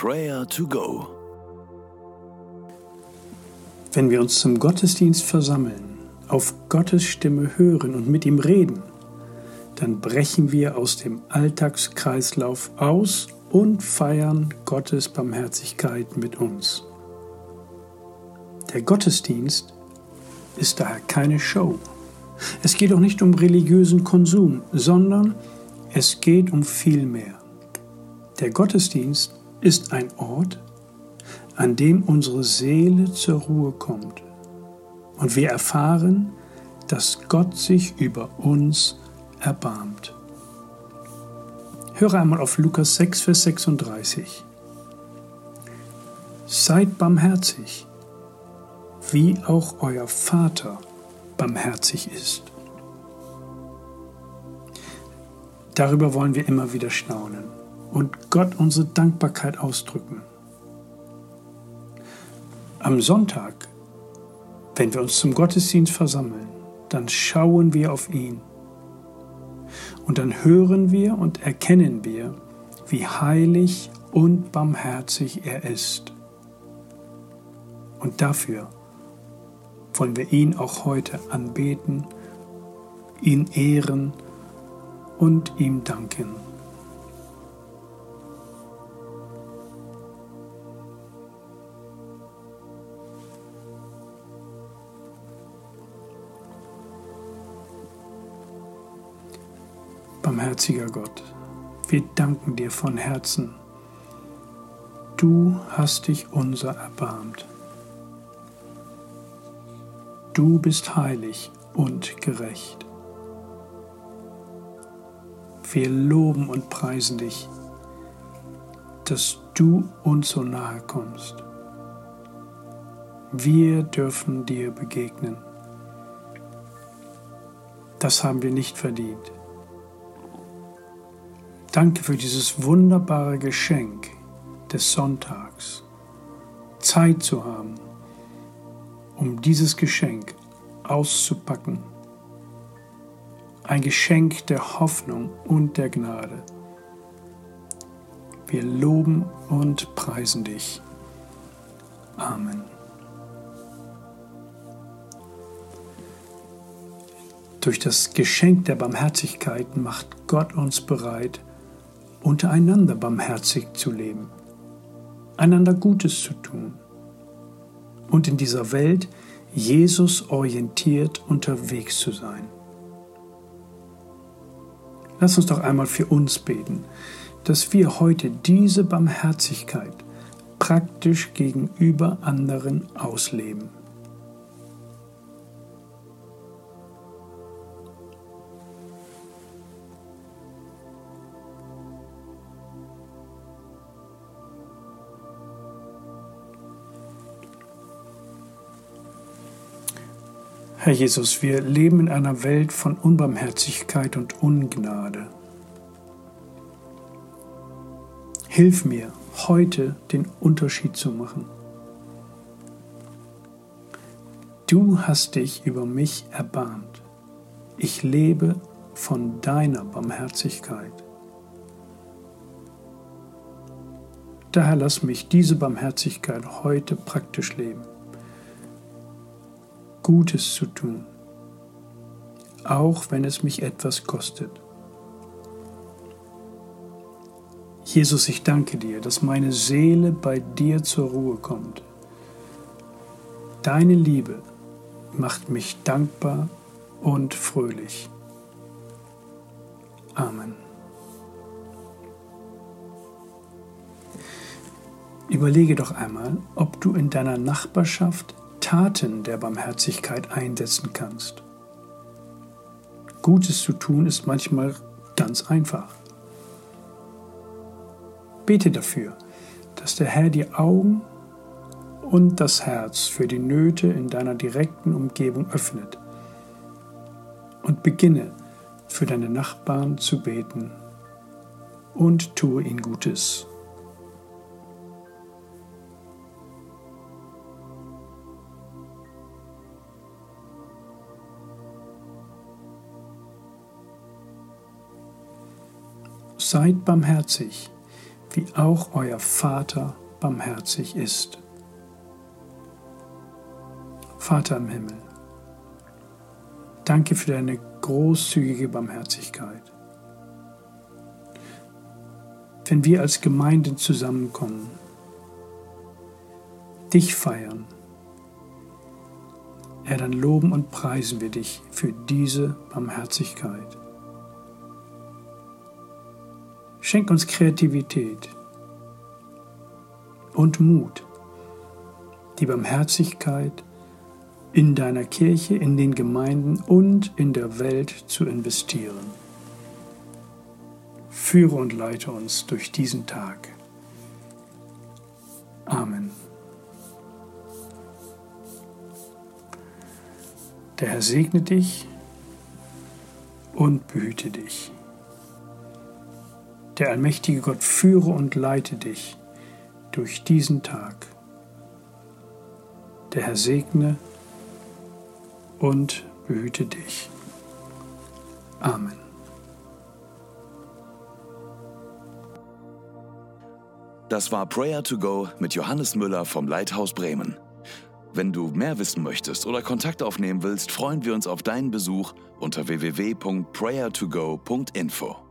Prayer to Go. Wenn wir uns zum Gottesdienst versammeln, auf Gottes Stimme hören und mit ihm reden, dann brechen wir aus dem Alltagskreislauf aus und feiern Gottes Barmherzigkeit mit uns. Der Gottesdienst ist daher keine Show. Es geht auch nicht um religiösen Konsum, sondern es geht um viel mehr. Der Gottesdienst ist ein Ort, an dem unsere Seele zur Ruhe kommt und wir erfahren, dass Gott sich über uns erbarmt. Höre einmal auf Lukas 6, Vers 36. Seid barmherzig, wie auch euer Vater barmherzig ist. Darüber wollen wir immer wieder staunen und Gott unsere Dankbarkeit ausdrücken. Am Sonntag, wenn wir uns zum Gottesdienst versammeln, dann schauen wir auf ihn. Und dann hören wir und erkennen wir, wie heilig und barmherzig er ist. Und dafür wollen wir ihn auch heute anbeten, ihn ehren und ihm danken. Barmherziger Gott, wir danken dir von Herzen. Du hast dich unser erbarmt. Du bist heilig und gerecht. Wir loben und preisen dich, dass du uns so nahe kommst. Wir dürfen dir begegnen. Das haben wir nicht verdient. Danke für dieses wunderbare Geschenk des Sonntags. Zeit zu haben, um dieses Geschenk auszupacken. Ein Geschenk der Hoffnung und der Gnade. Wir loben und preisen dich. Amen. Durch das Geschenk der Barmherzigkeit macht Gott uns bereit, untereinander barmherzig zu leben, einander Gutes zu tun und in dieser Welt Jesus orientiert unterwegs zu sein. Lass uns doch einmal für uns beten, dass wir heute diese Barmherzigkeit praktisch gegenüber anderen ausleben. Herr Jesus, wir leben in einer Welt von Unbarmherzigkeit und Ungnade. Hilf mir, heute den Unterschied zu machen. Du hast dich über mich erbarmt. Ich lebe von deiner Barmherzigkeit. Daher lass mich diese Barmherzigkeit heute praktisch leben. Gutes zu tun, auch wenn es mich etwas kostet. Jesus, ich danke dir, dass meine Seele bei dir zur Ruhe kommt. Deine Liebe macht mich dankbar und fröhlich. Amen. Überlege doch einmal, ob du in deiner Nachbarschaft Taten der Barmherzigkeit einsetzen kannst. Gutes zu tun ist manchmal ganz einfach. Bete dafür, dass der Herr die Augen und das Herz für die Nöte in deiner direkten Umgebung öffnet und beginne für deine Nachbarn zu beten und tue ihnen Gutes. Seid barmherzig, wie auch euer Vater barmherzig ist. Vater im Himmel, danke für deine großzügige Barmherzigkeit. Wenn wir als Gemeinde zusammenkommen, dich feiern, Herr, dann loben und preisen wir dich für diese Barmherzigkeit. Schenk uns Kreativität und Mut, die Barmherzigkeit in deiner Kirche, in den Gemeinden und in der Welt zu investieren. Führe und leite uns durch diesen Tag. Amen. Der Herr segne dich und behüte dich. Der allmächtige Gott führe und leite dich durch diesen Tag. Der Herr segne und behüte dich. Amen. Das war Prayer to Go mit Johannes Müller vom Leithaus Bremen. Wenn du mehr wissen möchtest oder Kontakt aufnehmen willst, freuen wir uns auf deinen Besuch unter www.prayertogo.info.